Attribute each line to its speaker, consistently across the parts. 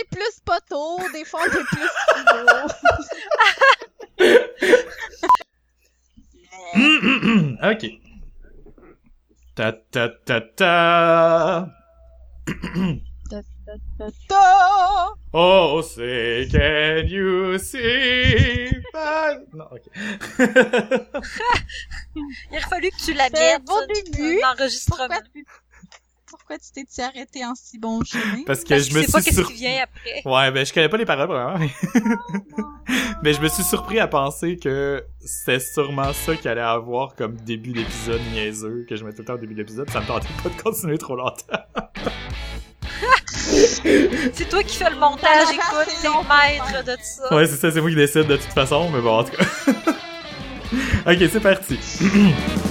Speaker 1: est plus poteau, des fois on est plus philo.
Speaker 2: ok. Ta ta ta ta.
Speaker 1: Ta-
Speaker 2: Oh, say, can you see? Non, ok.
Speaker 3: Il aurait fallu que tu la mettes.
Speaker 1: bon début.
Speaker 3: Un enregistrement.
Speaker 1: Pourquoi tu t'es arrêté en si bon chemin?
Speaker 2: Parce que
Speaker 3: Parce
Speaker 2: je
Speaker 3: que
Speaker 2: me
Speaker 3: sais pas
Speaker 2: suis
Speaker 3: qu'est-ce qui vient après.
Speaker 2: Ouais, ben je connais pas les paroles vraiment. mais- Mais je me suis surpris à penser que c'est sûrement ça qu'il allait avoir comme début d'épisode niaiseux que je mettais tout le temps au début de l'épisode. Ça me tentait pas de continuer trop longtemps.
Speaker 3: C'est toi qui fais le montage,
Speaker 1: va
Speaker 3: écoute, t'es maître de ça.
Speaker 2: Ouais, c'est ça, c'est moi qui décide de toute façon, mais bon, en tout cas. ok, c'est parti.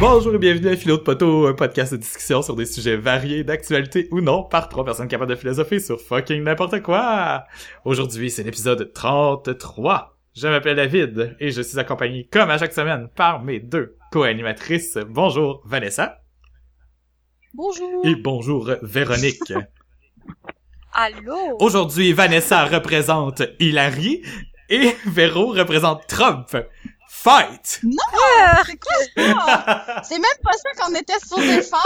Speaker 2: Bonjour et bienvenue à Philo de Poteau, un podcast de discussion sur des sujets variés, d'actualité ou non, par trois personnes capables de philosopher sur fucking n'importe quoi. Aujourd'hui, c'est l'épisode 33. Je m'appelle David et je suis accompagné, comme à chaque semaine, par mes deux co-animatrices. Bonjour Vanessa
Speaker 1: Bonjour!
Speaker 2: et bonjour Véronique.
Speaker 3: Allô?
Speaker 2: Aujourd'hui, Vanessa représente Hilary et Véro représente Trump. Fight!
Speaker 1: C'est quoi ça? C'est même pas ça qu'on était supposé faire!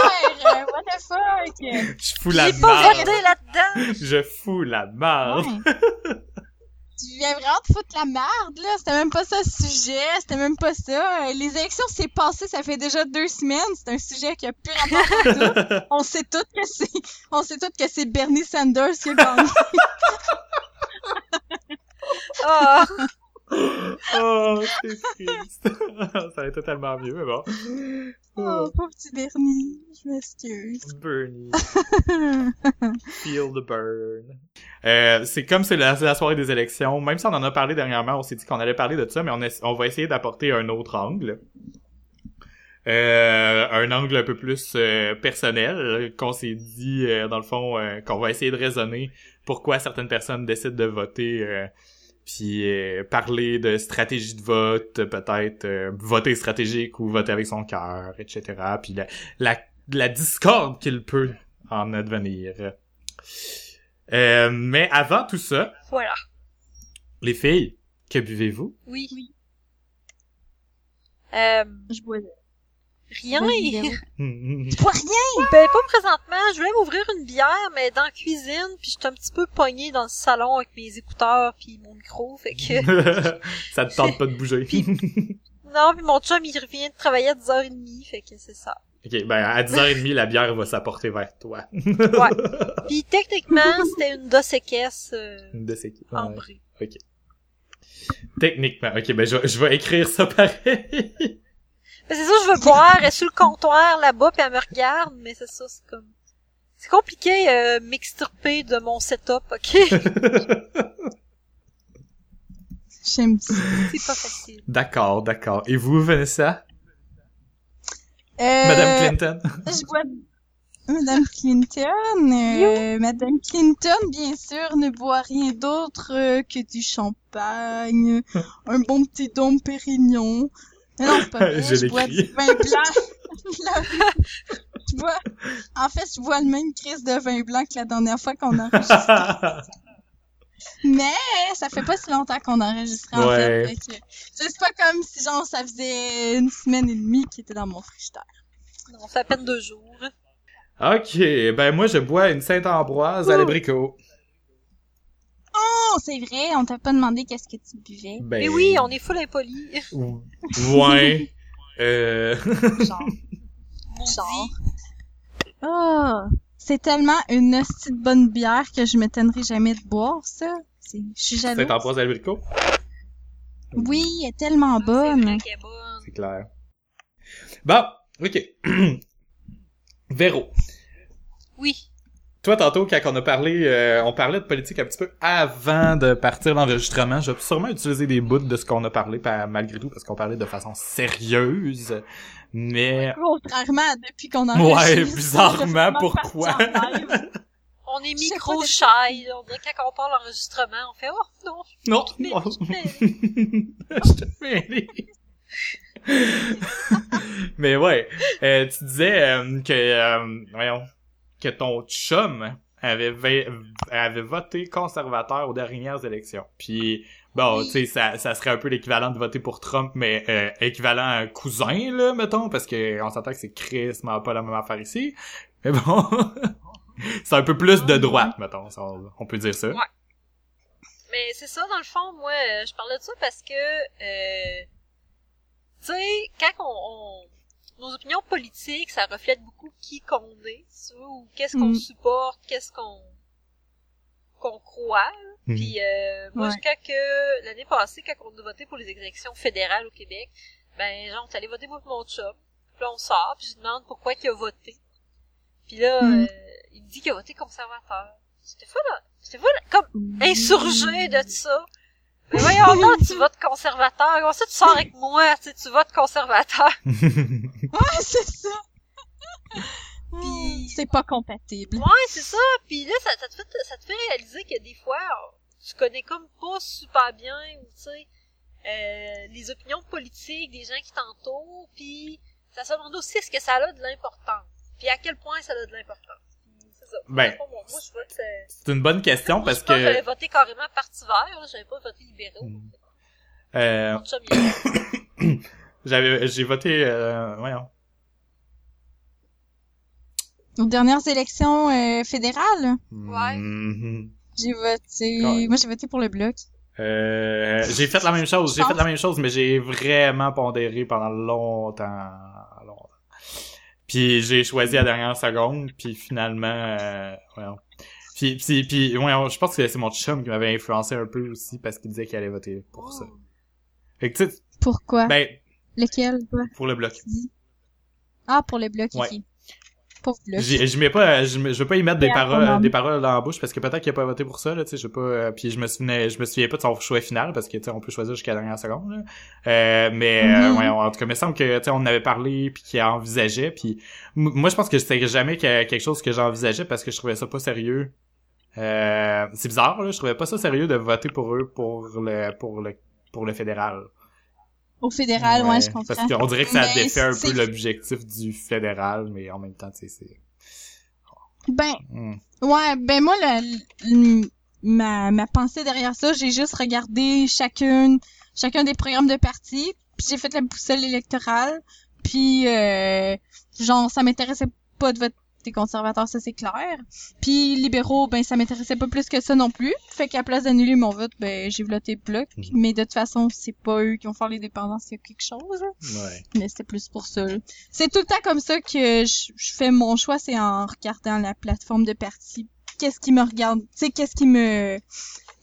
Speaker 1: euh, What the fuck?
Speaker 2: Je fous la
Speaker 3: J'ai pas là-dedans!
Speaker 2: Je fous la.
Speaker 1: Ouais. Tu viens vraiment te foutre la merde, là. C'était même pas ça le sujet. C'était même pas ça. Les élections, c'est passé, ça fait déjà deux semaines. C'est un sujet qui a plus rapport à tout. On sait toutes que c'est, on sait toutes que c'est Bernie Sanders qui a gagné.
Speaker 3: Ah,
Speaker 2: Oh, c'est triste. ça va être totalement mieux, mais bon.
Speaker 1: Oh, pauvre petit Bernie. Je m'excuse.
Speaker 2: Bernie. Feel the burn. Euh, c'est comme c'est la, la soirée des élections. Même si on en a parlé dernièrement, on s'est dit qu'on allait parler de ça, mais on, va essayer d'apporter un autre angle. Euh, un angle un peu plus euh, personnel, qu'on s'est dit, dans le fond, qu'on va essayer de raisonner pourquoi certaines personnes décident de voter, puis euh, parler de stratégie de vote, peut-être euh, voter stratégique ou voter avec son cœur, etc. Puis la, la, la discorde qu'il peut en advenir. Euh, mais avant tout ça,
Speaker 3: voilà.
Speaker 2: les filles, que buvez-vous?
Speaker 3: Oui. Euh,
Speaker 1: Je bois
Speaker 3: rien.
Speaker 1: Vas-y, Véro.
Speaker 2: Hmm,
Speaker 1: Je bois rien!
Speaker 3: Ben, pas présentement. Je voulais m'ouvrir une bière, mais dans la cuisine, puis j'étais un petit peu pognée dans le salon avec mes écouteurs puis mon micro, fait que...
Speaker 2: ça te tente pas de bouger.
Speaker 3: non, puis mon chum, il revient de travailler à 10h30, fait que c'est ça.
Speaker 2: ok, ben à 10h30, la bière va s'apporter vers toi.
Speaker 3: Ouais. Puis techniquement, c'était une Dos Equis euh,
Speaker 2: De ces- ouais.
Speaker 3: ambrée.
Speaker 2: Techniquement, ok, ben je, vais- je vais écrire ça pareil.
Speaker 3: Mais c'est ça, je veux boire, elle est sur le comptoir là-bas, puis elle me regarde, mais c'est ça, c'est comme... C'est compliqué euh, m'extirper de mon setup, ok?
Speaker 1: J'aime ça.
Speaker 3: c'est pas facile.
Speaker 2: d'accord, d'accord. Et vous, Vanessa?
Speaker 1: Euh,
Speaker 2: Madame Clinton?
Speaker 1: Je bois Madame Clinton. euh, Madame Clinton, bien sûr, ne boit rien d'autre euh, que du champagne, un bon petit dôme Pérignon. Mais non, c'est pas vrai.
Speaker 2: Je
Speaker 1: Je, bois du vin blanc. je bois... En fait, je bois le même crise de vin blanc que la dernière fois qu'on a enregistré. Mais ça fait pas si longtemps qu'on a enregistré, en
Speaker 2: Ouais.
Speaker 1: fait. C'est pas comme si, genre, ça faisait une semaine et demie qu'il était dans mon frigidaire.
Speaker 3: Non, ça fait à peine deux jours.
Speaker 2: ok, ben moi je bois une Saint-Ambroise à l'abricot.
Speaker 1: Oh, c'est vrai, on t'a pas demandé qu'est-ce que tu buvais.
Speaker 2: Ben...
Speaker 3: Mais oui, on est full impoli.
Speaker 2: Ouais. euh...
Speaker 1: Genre. Genre. Oh, c'est tellement une hostie de bonne bière que je m'étonnerai jamais de boire, ça. C'est- Je suis jalouse.
Speaker 2: Saint-Ambroise à l'abricot?
Speaker 1: Oui, elle est tellement
Speaker 3: C'est
Speaker 1: bonne.
Speaker 2: C'est clair. Bon, ok. Véro.
Speaker 3: Oui.
Speaker 2: Toi, tantôt, quand on a parlé, euh, on parlait de politique un petit peu avant de partir l'enregistrement. J'ai sûrement utilisé des bouts de ce qu'on a parlé, pa- malgré tout, parce qu'on parlait de façon sérieuse. Mais,
Speaker 1: Contrairement à depuis qu'on a
Speaker 2: ouais, bizarrement, pourquoi?
Speaker 3: On est
Speaker 1: Je
Speaker 3: micro shy. là. On dirait quand on parle l'enregistrement, on fait oh non.
Speaker 2: Non, non. je te fais aller. Mais ouais, euh, tu disais euh, que, euh, voyons, que ton chum avait, va- avait voté conservateur aux dernières élections. Puis, bon,
Speaker 1: Oui.
Speaker 2: tu sais, ça, ça serait un peu l'équivalent de voter pour Trump, mais euh, équivalent à un cousin, là, mettons, parce que on s'entend que c'est Chris, mais pas la même affaire ici. Mais bon, c'est un peu plus de droite, mettons, on peut dire ça.
Speaker 3: Ouais. Mais c'est ça, dans le fond, moi, euh, je parlais de ça parce que, euh, tu sais, quand on, on- nos opinions politiques, ça reflète beaucoup qui qu'on est, tu vois, ou qu'est-ce qu'on
Speaker 1: Mm.
Speaker 3: supporte, qu'est-ce qu'on qu'on croit.
Speaker 2: Mhm.
Speaker 3: Puis euh, moi,
Speaker 1: Ouais.
Speaker 3: quand que l'année passée, quand on a voté pour les élections fédérales au Québec, ben genre, allé voter pour mon chum. Puis là, on sort, puis je lui demande pourquoi il a voté. Puis là,
Speaker 1: Mm.
Speaker 3: euh, il me dit qu'il a voté conservateur. J'étais fou là, j'étais fou là, comme insurgé de ça. Mais voyons donc, tu votes conservateur. Comment ça, tu sors avec moi, tu sais, tu votes conservateur?
Speaker 1: Ouais, c'est ça.
Speaker 3: Puis-
Speaker 1: C'est pas compatible.
Speaker 3: Ouais, c'est ça. Puis là, ça, ça te fait, ça te fait réaliser que des fois, tu connais comme pas super bien, ou tu sais, euh, les opinions politiques des gens qui t'entourent, puis ça se demande aussi est-ce que ça a de l'importance. Puis à quel point ça a de l'importance. Puis C'est ça.
Speaker 2: Ben, C'est une bonne question
Speaker 3: moi,
Speaker 2: parce
Speaker 3: je pense
Speaker 2: que...
Speaker 3: j'avais voté carrément parti vert, là, j'avais pas voté libéraux.
Speaker 2: Mm. Euh, J'avais, j'ai voté, euh, voyons.
Speaker 1: Aux dernières élections euh, fédérales,
Speaker 3: Ouais.
Speaker 2: Mhm.
Speaker 1: j'ai voté... Moi, j'ai voté pour le Bloc.
Speaker 2: Euh, j'ai fait la même chose, j'ai fait la même chose, mais j'ai vraiment pondéré pendant longtemps, longtemps. Puis j'ai choisi à la dernière seconde, puis finalement, euh, voyons. Puis, puis, puis, voyons, je pense que c'est mon chum qui m'avait influencé un peu aussi parce qu'il disait qu'il allait voter pour ça. Fait que tu sais,
Speaker 1: Pourquoi?
Speaker 2: ben,
Speaker 1: Lequel, toi,
Speaker 2: pour le bloc.
Speaker 1: Ah, pour le Bloc,
Speaker 2: Ouais.
Speaker 1: ici. Pauvre Bloc.
Speaker 2: J'y- Je mets pas, je, veux pas y mettre des
Speaker 1: Yeah,
Speaker 2: paroles, des paroles dans la bouche parce que peut-être qu'il a pas voté pour ça, là, tu sais, je pas, euh, puis je me souvenais, je me souviens pas de son choix final parce que, tu sais, on peut choisir jusqu'à la dernière seconde, là. Euh, mais, ouais, en tout cas, il me semble que, tu sais, on en avait parlé puis qu'il envisageait puis moi, je pense que c'était jamais que- quelque chose que j'envisageais parce que je trouvais ça pas sérieux. Euh, c'est bizarre, là, je trouvais pas ça sérieux de voter pour eux pour le, pour le, pour le fédéral.
Speaker 1: Au fédéral, ouais, je comprends.
Speaker 2: Parce qu'on dirait que ça
Speaker 1: Mais
Speaker 2: défait un peu l'objectif du fédéral, mais en même temps, tu sais, c'est...
Speaker 1: Ben,
Speaker 2: Hmm.
Speaker 1: ouais, ben moi, le, le- ma, ma pensée derrière ça, j'ai juste regardé chacune, chacun des programmes de parti, puis j'ai fait la boussole électorale, puis euh, genre, ça m'intéressait pas de voter conservateur, ça c'est clair. Puis libéraux, ben ça m'intéressait pas plus que ça non plus. Fait qu'à place d'annuler mon vote, ben j'ai voté bloc.
Speaker 2: Mhm.
Speaker 1: Mais de toute façon, c'est pas eux qui vont faire les dépendances, il y a quelque chose.
Speaker 2: Ouais.
Speaker 1: Mais c'était plus pour ça. C'est tout le temps comme ça que je, je fais mon choix, c'est en regardant la plateforme de parti. Qu'est-ce qui me regarde, tu sais, qu'est-ce qui me,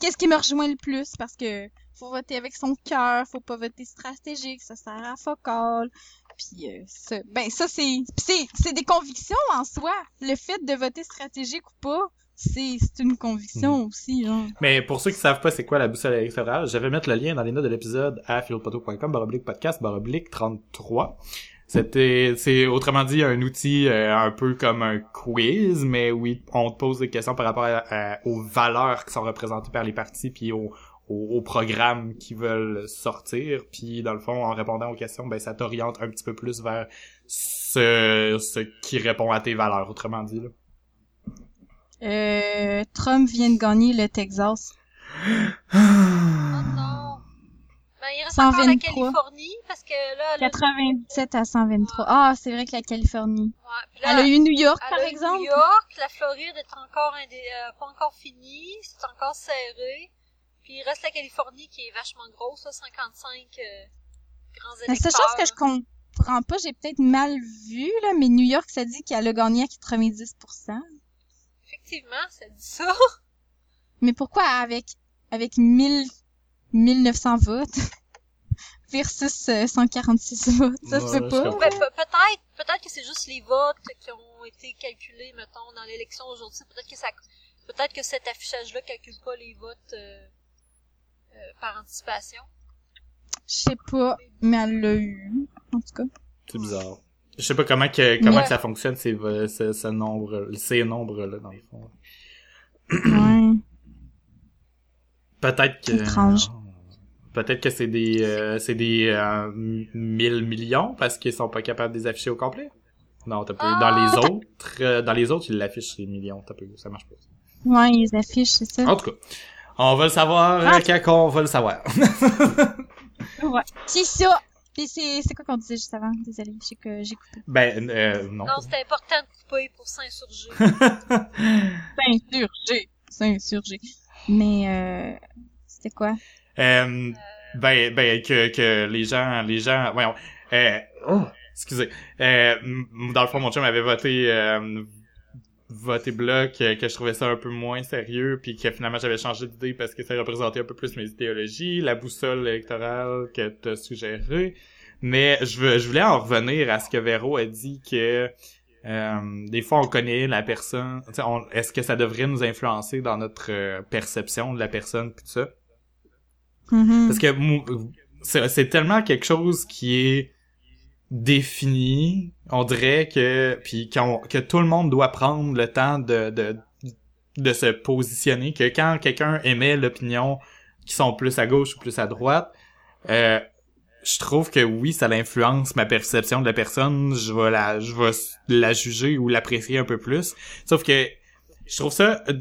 Speaker 1: qu'est-ce qui me rejoint le plus? Parce que faut voter avec son cœur, faut pas voter stratégique, ça sert à focal. Puis euh, ça, ben ça c'est, c'est, c'est des convictions en soi. Le fait de voter stratégique ou pas, c'est, c'est une conviction aussi. Genre.
Speaker 2: Mais pour ceux qui savent pas c'est quoi la boussole électorale, je vais mettre le lien dans les notes de l'épisode à philophoto.com baroblique podcast baroblique 33. C'était, c'est autrement dit un outil euh, un peu comme un quiz, mais oui, on te pose des questions par rapport à- à- aux valeurs qui sont représentées par les partis puis aux, aux, aux programmes qui veulent sortir. Puis dans le fond, en répondant aux questions, ben ça t'oriente un petit peu plus vers ce, ce qui répond à tes valeurs, autrement dit. Là.
Speaker 1: Euh, Trump vient de gagner le Texas.
Speaker 3: Oh non. Ben, il reste encore la
Speaker 1: 123.
Speaker 3: Californie, parce que là, elle a,
Speaker 1: 97 à 123. Ah, c'est vrai que la Californie.
Speaker 3: ouais, là,
Speaker 1: Elle a eu New York,
Speaker 3: elle
Speaker 1: par
Speaker 3: a
Speaker 1: exemple.
Speaker 3: New York, la Floride est encore indé- euh, pas encore finie, c'est encore serré. Puis il reste la Californie qui est vachement grosse, là, 55 euh, grands
Speaker 1: La seule
Speaker 3: électeurs.
Speaker 1: chose que je comprends pas, j'ai peut-être mal vu, là, mais New York, ça dit qu'elle a gagné à 90%.
Speaker 3: Effectivement, ça dit ça.
Speaker 1: Mais pourquoi avec, avec 1000, 1900 votes versus euh, 146 votes? Ça se
Speaker 2: Ouais,
Speaker 1: pas.
Speaker 3: Ben, pe- peut-être, peut-être que c'est juste les votes qui ont été calculés, mettons, dans l'élection aujourd'hui. Peut-être que ça, peut-être que cet affichage-là calcule pas les votes euh, euh, par anticipation?
Speaker 1: Je sais pas, mais elle l'a eu, en tout cas.
Speaker 2: C'est bizarre. Je sais pas comment que comment
Speaker 3: Ouais.
Speaker 2: que ça fonctionne ces ce, ce nombre ces nombres là dans le fond.
Speaker 1: Ouais.
Speaker 2: Peut-être que...
Speaker 1: Étrange.
Speaker 2: Peut-être que c'est des euh, c'est des euh, 1000 millions parce qu'ils sont pas capables de les afficher au complet. Non, t'as peu. Dans
Speaker 3: Ah!
Speaker 2: les autres, euh, dans les autres, ils l'affichent les millions. T'as peu. Ça marche pas.
Speaker 1: Ouais, ils affichent, c'est ça.
Speaker 2: En tout cas, on va le savoir
Speaker 1: Ah.
Speaker 2: euh, quand on va le savoir.
Speaker 1: Ouais. C'est ça. Puis c'est, c'est quoi qu'on disait juste avant? Désolée, je sais que j'ai coupé.
Speaker 2: ben euh, non.
Speaker 3: Non, c'était important de couper pour s'insurger.
Speaker 1: S'insurger. S'insurger. Mais, euh, c'était quoi?
Speaker 2: Euh, ben ben que que les gens les gens voyons euh, oh, excusez euh, dans le fond mon chum avait voté euh, voté bloc euh, que je trouvais ça un peu moins sérieux puis que finalement j'avais changé d'idée parce que ça représentait un peu plus mes idéologies la boussole électorale que t'as suggéré mais je veux je voulais en revenir à ce que Véro a dit que euh, des fois on connaît la personne tu sais, on- est-ce que ça devrait nous influencer dans notre euh, perception de la personne puis tout ça?
Speaker 1: Mhm.
Speaker 2: parce que c'est tellement quelque chose qui est défini, on dirait que puis que tout le monde doit prendre le temps de de de se positionner que quand quelqu'un émet l'opinion qui sont plus à gauche ou plus à droite euh, je trouve que oui, ça l'influence ma perception de la personne, je vais la je vais la juger ou l'apprécier un peu plus. Sauf que je trouve ça euh,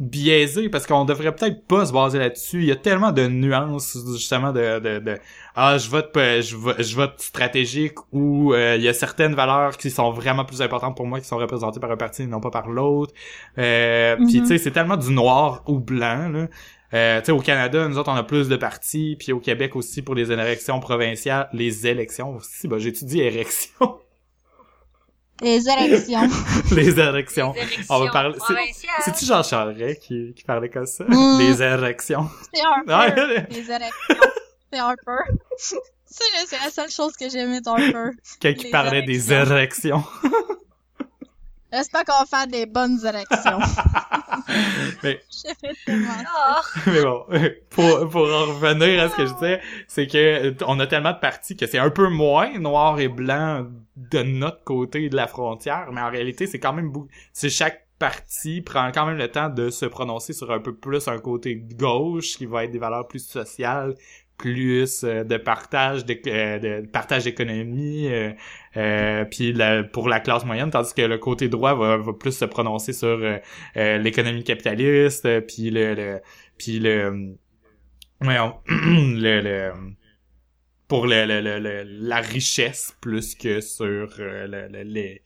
Speaker 2: biaisé parce qu'on devrait peut-être pas se baser là-dessus. Il y a tellement de nuances justement de de, de ah je vote pas- je vote je vote stratégique ou euh, il y a certaines valeurs qui sont vraiment plus importantes pour moi qui sont représentées par un parti et non pas par l'autre. Euh, Puis
Speaker 1: Mhm.
Speaker 2: tu sais c'est tellement du noir ou blanc là. Euh, tu sais au Canada nous autres on a plus de partis puis au Québec aussi pour les élections provinciales les élections aussi bah j'étudie érections
Speaker 1: Les élections.
Speaker 2: les élections On va parler- c'est-tu Jean Charest qui, qui parlait comme ça?
Speaker 1: Mm.
Speaker 2: les érections
Speaker 1: C'est un peu.
Speaker 2: Ouais.
Speaker 1: Les élections. C'est un peu. C'est la seule chose que j'aimais d'Harper.
Speaker 2: Quelqu'un qui parlait des
Speaker 1: érections. J'espère qu'on va faire des bonnes élections.
Speaker 2: mais, bon, pour, pour en revenir à ce que je disais, c'est que on a tellement de partis que c'est un peu moins noir et blanc de notre côté de la frontière, mais en réalité, c'est quand même. C'est chaque parti prend quand même le temps de se prononcer sur un peu plus un côté gauche qui va être des valeurs plus sociales plus euh, de partage de, euh, de partage d'économie euh, euh, puis pour la classe moyenne tandis que le côté droit va, va plus se prononcer sur euh, l'économie capitaliste puis le, le puis le voyons, le, le pour le, la richesse plus que sur le, le, les-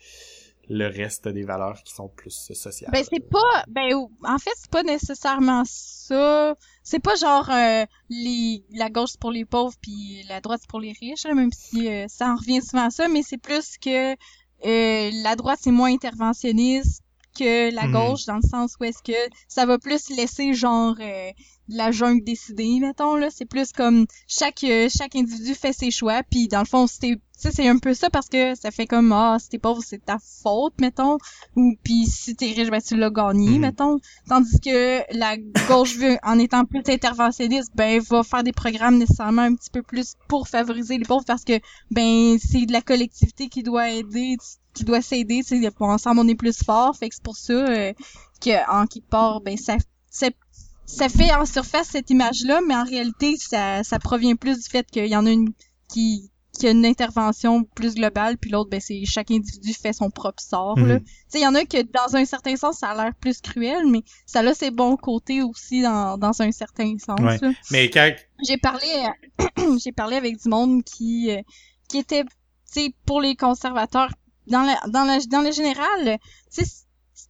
Speaker 2: le reste des valeurs qui sont plus sociales.
Speaker 1: Ben c'est pas ben en fait c'est pas nécessairement ça. C'est pas genre euh, les la gauche c'est pour les pauvres puis la droite c'est pour les riches là, même si euh, ça en revient souvent à ça mais c'est plus que euh, la droite c'est moins interventionniste que la
Speaker 2: Mhm.
Speaker 1: gauche dans le sens où est-ce que ça va plus laisser genre euh, la jungle décider mettons là. C'est plus comme chaque euh, chaque individu fait ses choix puis dans le fond c'était c'est un peu ça parce que ça fait comme ah si t'es pauvre c'est ta faute mettons ou puis si t'es riche ben tu l'as gagné
Speaker 2: Mhm.
Speaker 1: mettons. Tandis que la gauche veut en étant plus interventionniste ben va faire des programmes nécessairement un petit peu plus pour favoriser les pauvres parce que ben c'est de la collectivité qui doit aider qui doit s'aider pour ensemble on est plus fort. Fait que c'est pour ça euh, que en quelque part ben ça ça ça fait en surface cette image-là, mais en réalité, ça, ça provient plus du fait qu'il y en a une qui, qui a une intervention plus globale, puis l'autre, ben, c'est chaque individu fait son propre sort, là.
Speaker 2: Mhm.
Speaker 1: Tu sais, il y en a que, dans un certain sens, ça a l'air plus cruel, mais ça a ses bons côtés aussi dans, dans un certain sens,
Speaker 2: Ouais.
Speaker 1: là.
Speaker 2: Mais quand
Speaker 1: J'ai parlé, j'ai parlé avec du monde qui, euh, qui était, tu sais, pour les conservateurs, dans la, dans la, dans le général, tu sais,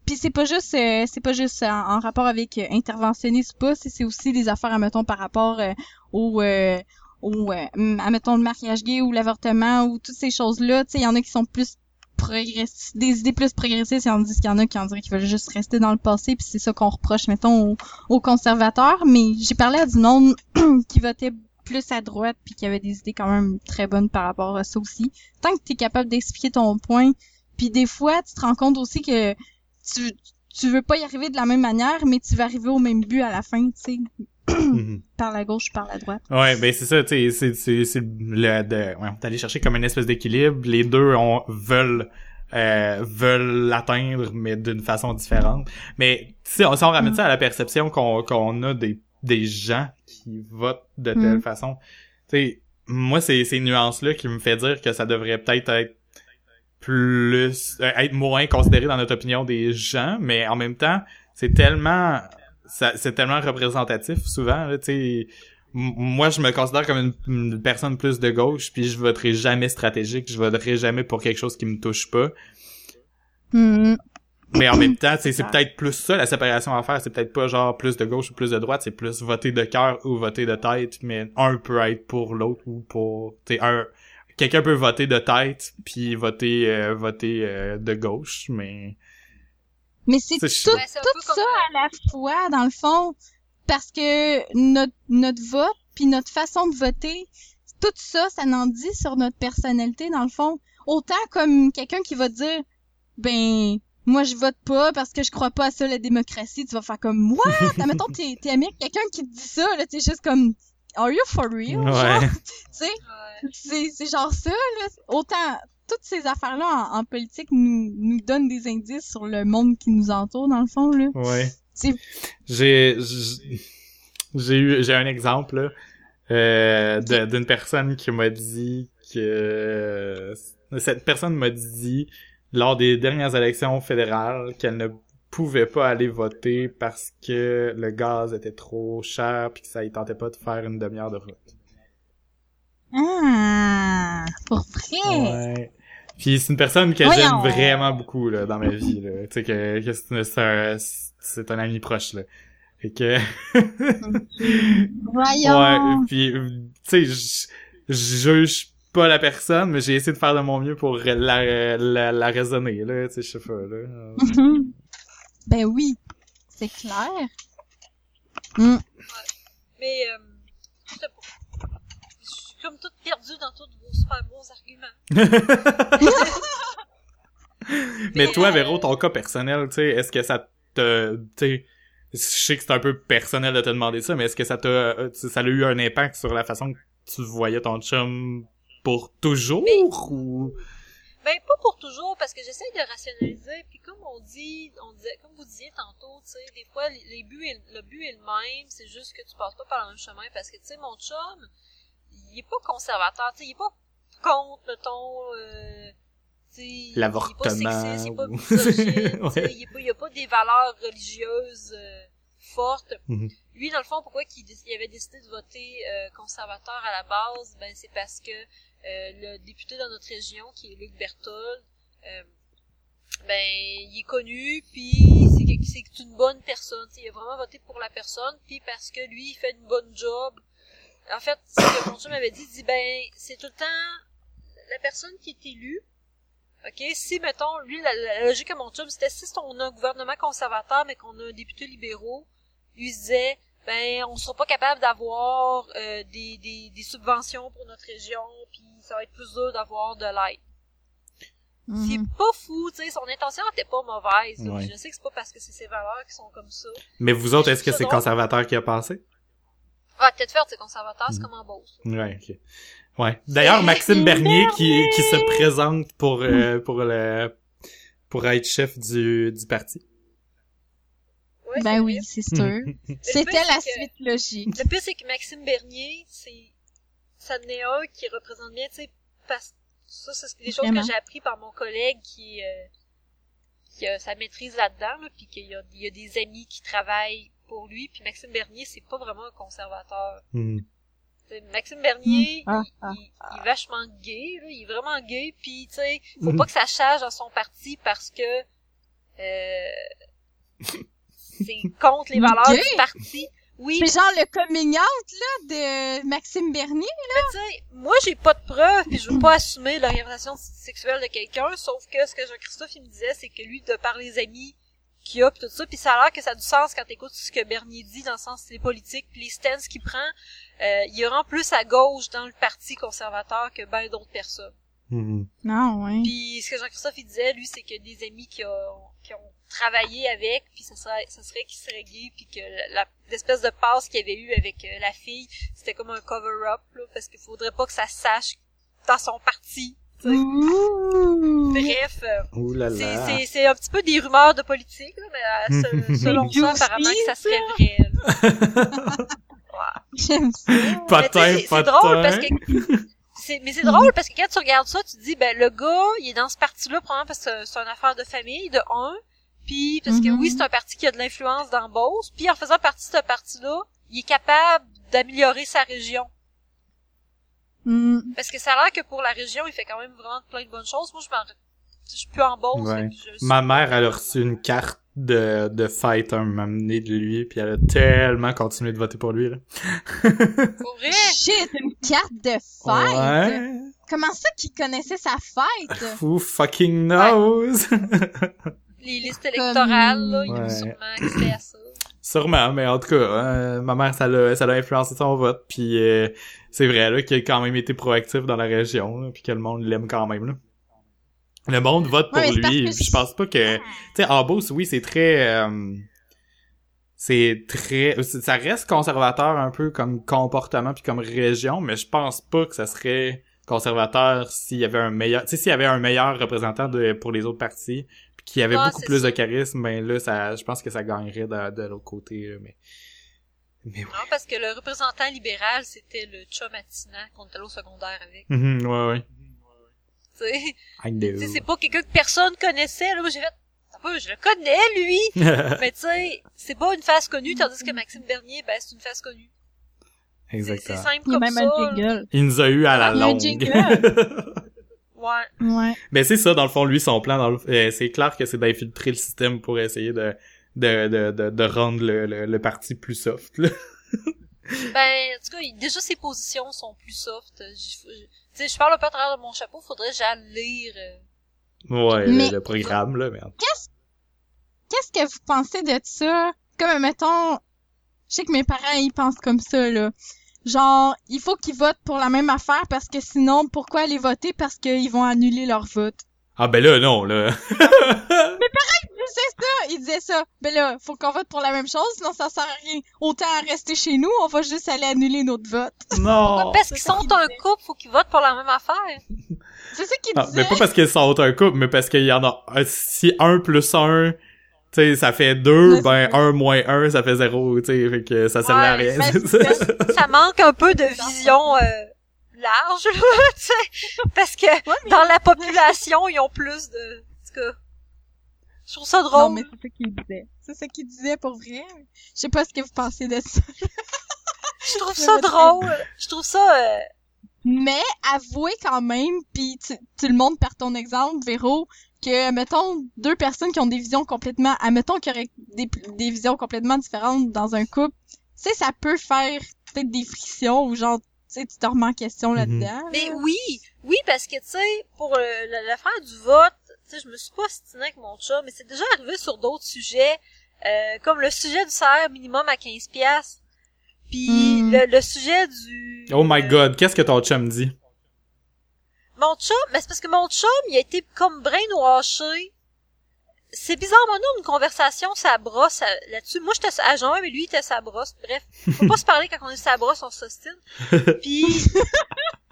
Speaker 1: puis c'est pas juste euh, c'est pas juste en, en rapport avec euh, interventionniste ou pas c'est aussi des affaires admettons par rapport euh, au euh, au euh, admettons le mariage gay ou l'avortement ou toutes ces choses là tu sais il y en a qui sont plus progressistes des idées plus progressistes tandis qu'il y en a qui en diraient qu'ils veulent juste rester dans le passé puis c'est ça qu'on reproche mettons aux, aux conservateurs. Mais j'ai parlé à du monde qui votait plus à droite puis qui avait des idées quand même très bonnes par rapport à ça aussi. Tant que tu es capable d'expliquer ton point puis des fois tu te rends compte aussi que tu tu veux pas y arriver de la même manière mais tu vas arriver au même but à la fin tu sais
Speaker 2: Mhm.
Speaker 1: par la gauche par la droite
Speaker 2: Ouais, ben c'est ça, tu sais, c'est c'est c'est le de ouais, d'aller chercher comme une espèce d'équilibre, les deux on veulent euh, veulent l'atteindre, mais d'une façon différente. Mais si on, si on ramène
Speaker 1: Mm.
Speaker 2: ça à la perception qu'on qu'on a des, des gens qui votent de telle
Speaker 1: Mm.
Speaker 2: façon, tu sais, moi, c'est ces nuances-là qui me fait dire que ça devrait peut-être être plus... euh, être moins considéré dans notre opinion des gens, mais en même temps, c'est tellement... ça- C'est tellement représentatif, souvent, là, tu sais... Moi, je me considère comme une, une personne plus de gauche, puis je voterai jamais stratégique, je voterai jamais pour quelque chose qui me touche pas.
Speaker 1: Hmm.
Speaker 2: Mais en même temps, c'est c'est peut-être plus ça la séparation à faire. C'est peut-être pas genre plus de gauche ou plus de droite, c'est plus voter de cœur ou voter de tête. Mais un peut être pour l'autre ou pour, tu sais, un quelqu'un peut voter de tête puis voter euh, voter euh, de gauche, mais
Speaker 1: Mais c'est tout, tout ça à la fois, dans le fond, parce que notre, notre vote, puis notre façon de voter, tout ça, ça n'en dit sur notre personnalité, dans le fond. Autant comme quelqu'un qui va dire, ben, moi, je vote pas parce que je crois pas à ça, la démocratie. Tu vas faire comme, moi, mettons, t'es, t'es ami avec quelqu'un qui te dit ça, là, t'es juste comme, are you for real?
Speaker 2: Ouais.
Speaker 1: tu sais? C'est c'est genre ça là autant toutes ces affaires là en, en politique nous nous donnent des indices sur le monde qui nous entoure dans le fond là
Speaker 2: Ouais. J'ai j'ai eu j'ai un exemple là, euh, d'une personne qui m'a dit que cette personne m'a dit lors des dernières élections fédérales qu'elle ne pouvait pas aller voter parce que le gaz était trop cher puis que ça y tentait pas de faire une demi-heure de route.
Speaker 1: ah pour vrai?
Speaker 2: Ouais. Puis c'est une personne que j'aime vraiment beaucoup là dans ma vie là, tu sais que, que c'est un c'est un ami proche là. Et que
Speaker 1: voyons
Speaker 2: Ouais, puis tu sais, je juge pas la personne, mais j'ai essayé de faire de mon mieux pour la la, la raisonner là, tu sais, je sais pas là.
Speaker 1: Ben oui c'est clair Hmm.
Speaker 3: Mais, euh, je sais pas. Je suis comme toute perdue dans tous vos super bons arguments.
Speaker 2: mais toi,
Speaker 3: euh,
Speaker 2: Véro, ton cas personnel, tu sais, est-ce que ça te, tu sais, je sais que c'est un peu personnel de te demander ça, mais est-ce que ça t'a, euh, ça a eu un impact sur la façon que tu voyais ton chum pour toujours ou
Speaker 3: Ben, pas pour toujours, parce que j'essaie de rationaliser, puis comme on dit, on disait, comme vous disiez tantôt, tu sais, des fois, les, buts est- le but est le même, c'est juste que tu passes pas par le même chemin, parce que, tu sais, mon chum, il est pas conservateur, tu sais, il est pas contre, mettons, euh, tu sais, il est pas
Speaker 2: L'avortement
Speaker 3: sexiste, il est pas misogyne,
Speaker 2: Ouais.
Speaker 3: il est pas, il a pas des valeurs religieuses euh, fortes.
Speaker 2: Mhm.
Speaker 3: Lui, dans le fond, pourquoi il avait décidé de voter euh, conservateur à la base, ben c'est parce que le député dans notre région, qui est Luc Berthold, euh, ben il est connu, puis c'est une bonne personne. Il a vraiment voté pour la personne, puis parce que lui, il fait une bonne job. En fait, ce que mon m'avait dit, il dit ben c'est tout le temps la personne qui est élue. OK, si mettons lui la, logique à mon c'était si on a un gouvernement conservateur mais qu'on a un député libéraux, lui disait ben on sera pas capable d'avoir euh, des, des, des subventions pour notre région, puis ça va être plus dur d'avoir de l'aide. C'est
Speaker 1: Mhm.
Speaker 3: pas fou, tu sais, son intention était pas mauvaise. là,
Speaker 2: Ouais.
Speaker 3: puis Je sais que c'est pas parce que c'est ses valeurs qui sont comme ça.
Speaker 2: Mais vous autres, est-ce que c'est conservateur qui a passé?
Speaker 3: Ah, peut-être faire, c'est conservateur, c'est
Speaker 2: Mhm.
Speaker 3: comme en Beauce.
Speaker 2: Ouais, ok. Ouais. D'ailleurs, Maxime Bernier qui, qui se présente pour, euh, pour le, pour être chef du, du parti.
Speaker 3: Ouais, c'est
Speaker 1: ben oui c'est sûr c'était la
Speaker 3: c'est que-
Speaker 1: suite logique
Speaker 3: Le pire, c'est que Maxime Bernier, c'est, ça n'est un qui représente bien, tu sais, parce ça, c'est des choses
Speaker 1: Vraiment.
Speaker 3: que j'ai appris par mon collègue qui, euh, qui a sa maîtrise là-dedans, là, puis qu'il y a, il y a des amis qui travaillent pour lui, puis Maxime Bernier, c'est pas vraiment un conservateur.
Speaker 2: Hmm.
Speaker 3: Maxime Bernier,
Speaker 1: Ah,
Speaker 3: il,
Speaker 1: ah,
Speaker 3: il- il est vachement gay, là, il est vraiment gay, puis tu sais, faut pas que ça change dans son parti parce que euh, c'est contre les valeurs
Speaker 1: Gay?
Speaker 3: du parti. Oui,
Speaker 1: c'est genre le coming out là de Maxime Bernier
Speaker 3: mais tu sais, moi j'ai pas de preuves, puis je veux pas assumer l'orientation sexuelle de quelqu'un, sauf que ce que Jean-Christophe il me disait, c'est que lui, de par les amis qu'il a, pis tout ça, puis ça a l'air que ça a du sens quand t'écoutes ce que Bernier dit, dans le sens des politiques, puis les stances qu'il prend, euh, il rend plus à gauche dans le parti conservateur que ben d'autres personnes.
Speaker 2: Hmm.
Speaker 1: non ouais
Speaker 3: Puis ce que Jean-Christophe il disait, lui, c'est que des amis qui ont, qui ont travaillé avec, puis ça serait, ça serait qu'il serait gay, puis que la- l'espèce de passe qu'il avait eu avec euh, la fille, c'était comme un cover-up, là, parce qu'il faudrait pas que ça sache dans son parti. tu tu sais.
Speaker 1: Ouh.
Speaker 3: Bref, euh,
Speaker 2: Ouh là
Speaker 3: c'est-
Speaker 2: là.
Speaker 3: c'est c'est un petit peu des rumeurs de politique, là, mais euh, se- selon ça, apparemment que ça serait vrai. là.
Speaker 1: J'aime ça.
Speaker 3: C'est- c'est drôle parce que c'est mais c'est drôle parce que quand tu regardes ça, tu te dis ben le gars, il est dans ce parti-là probablement parce que c'est une affaire de famille de un, puis parce que oui, c'est un parti qui a de l'influence dans Beauce, puis en faisant partie de ce parti-là, il est capable d'améliorer sa région.
Speaker 1: Hmm.
Speaker 3: Parce que ça a l'air que pour la région, il fait quand même vraiment plein de bonnes choses. Moi, je m'en je suis plus en Beauce.
Speaker 2: Ouais.
Speaker 3: je
Speaker 2: Ma mère, elle a reçu une carte de, de fête un moment donné de lui, puis elle a tellement continué de voter pour lui, là.
Speaker 3: Pour vrai?
Speaker 1: Shit, une carte de.
Speaker 2: Ouais.
Speaker 1: Comment ça qu'il connaissait sa fête?
Speaker 2: Who fucking knows?
Speaker 3: Les listes électorales, là, il
Speaker 2: Ouais.
Speaker 3: a sûrement accès à ça.
Speaker 2: Sûrement, mais en tout cas, euh, ma mère, ça l'a, ça l'a influencé son vote, puis euh, c'est vrai, là, qu'il a quand même été proactif dans la région, là, puis que le monde l'aime quand même, là. Le monde vote pour
Speaker 1: Ouais,
Speaker 2: lui, je pense pas que... Tu sais, en Beauce, oui, c'est très... euh, c'est très... Ça reste conservateur un peu comme comportement puis comme région, mais je pense pas que ça serait conservateur s'il y avait un meilleur... Tu sais, s'il y avait un meilleur représentant de, pour les autres partis, y avait
Speaker 3: Ah,
Speaker 2: beaucoup plus de charisme, ben là, ça, je pense que ça gagnerait de, de l'autre côté, là, mais... Mais ouais.
Speaker 3: Non, parce que le représentant libéral, c'était le chum Matina qu'on était au secondaire avec.
Speaker 2: Mhm, ouais, ouais. Know.
Speaker 3: c'est pas quelqu'un que personne connaissait. Là, moi, j'ai fait, un peu, je le connais, lui. Mais tu sais, c'est pas une face connue, tandis que Maxime Bernier, ben, c'est une face connue. C'est c'est
Speaker 2: Exactement.
Speaker 3: simple
Speaker 1: Il
Speaker 3: comme
Speaker 1: même
Speaker 3: ça.
Speaker 1: un
Speaker 3: là.
Speaker 1: jingle.
Speaker 2: Il nous a eu à la longue.
Speaker 3: Ouais.
Speaker 1: Ouais.
Speaker 2: Mais c'est ça, dans le fond, lui, son plan, dans le- euh, c'est clair que c'est d'infiltrer le système pour essayer de, de, de, de, de rendre le, le, le parti plus soft, là.
Speaker 3: Ben, en tout cas, il- déjà, ses positions sont plus soft. J- je- Tu sais, je parle un peu à travers de mon chapeau, faudrait que j'aille lire. euh,
Speaker 2: Ouais,
Speaker 1: Mais-
Speaker 2: le, programme, là, mais...
Speaker 1: Qu'est-ce que vous pensez de ça? Comme, mettons, je sais que mes parents, ils pensent comme ça, là. Genre, il faut qu'ils votent pour la même affaire parce que sinon, pourquoi aller voter? Parce qu'ils vont annuler leur vote?
Speaker 2: Ah ben là, non, là.
Speaker 1: C'est ça, ils disaient ça. Ben là, faut qu'on vote pour la même chose, sinon ça sert à rien. Autant rester chez nous, on va juste aller annuler notre vote.
Speaker 2: non!
Speaker 3: parce qu'ils sont un couple, faut qu'ils votent pour la même affaire.
Speaker 1: C'est ça qu'ils
Speaker 2: Ah,
Speaker 1: disaient.
Speaker 2: mais pas parce qu'ils sont un couple, mais parce qu'il y en a... un- Si un plus un, sais, ça fait deux,
Speaker 1: Ouais,
Speaker 2: ben
Speaker 1: c'est
Speaker 2: un moins un, ça fait zéro, tu sais, fait que ça sert à rien.
Speaker 1: ben,
Speaker 2: ça.
Speaker 3: Ça manque un peu de vision euh, large, là, tu sais. Parce que
Speaker 1: Ouais,
Speaker 3: dans la population, ils ont plus de... En tout cas, je trouve ça drôle.
Speaker 1: Non, mais c'est ça qu'ils disaient. C'est ça qu'ils disaient pour vrai. Je sais pas ce que vous pensez de ça.
Speaker 3: Je trouve ça drôle. Je trouve ça... euh,
Speaker 1: Mais avouez quand même, puis tu, tu le montres par ton exemple, Véro, que, mettons, deux personnes qui ont des visions complètement... Admettons qu'il y aurait des, des visions complètement différentes dans un couple, tu sais, ça peut faire peut-être des frictions ou genre, tu sais, tu te remets en question
Speaker 2: Mhm.
Speaker 1: là-dedans.
Speaker 3: Mais oui, oui, parce que, tu sais, pour euh, la- l'affaire du vote, tu sais, je me suis pas stinée avec mon chat, mais c'est déjà arrivé sur d'autres sujets, euh, comme le sujet du salaire minimum à 15 piastres, puis
Speaker 1: Hmm.
Speaker 3: le, le sujet du...
Speaker 2: Oh my
Speaker 3: euh,
Speaker 2: god, qu'est-ce que ton chum dit?
Speaker 3: Mon chum, mais c'est parce que mon chum, il a été comme brainwashé. C'est bizarre, mon nom, une conversation, ça brosse là-dessus. Moi, j'étais à jeun, mais lui, il était sa brosse. Bref, faut pas se parler quand on est sa brosse, on s'ostine. Puis,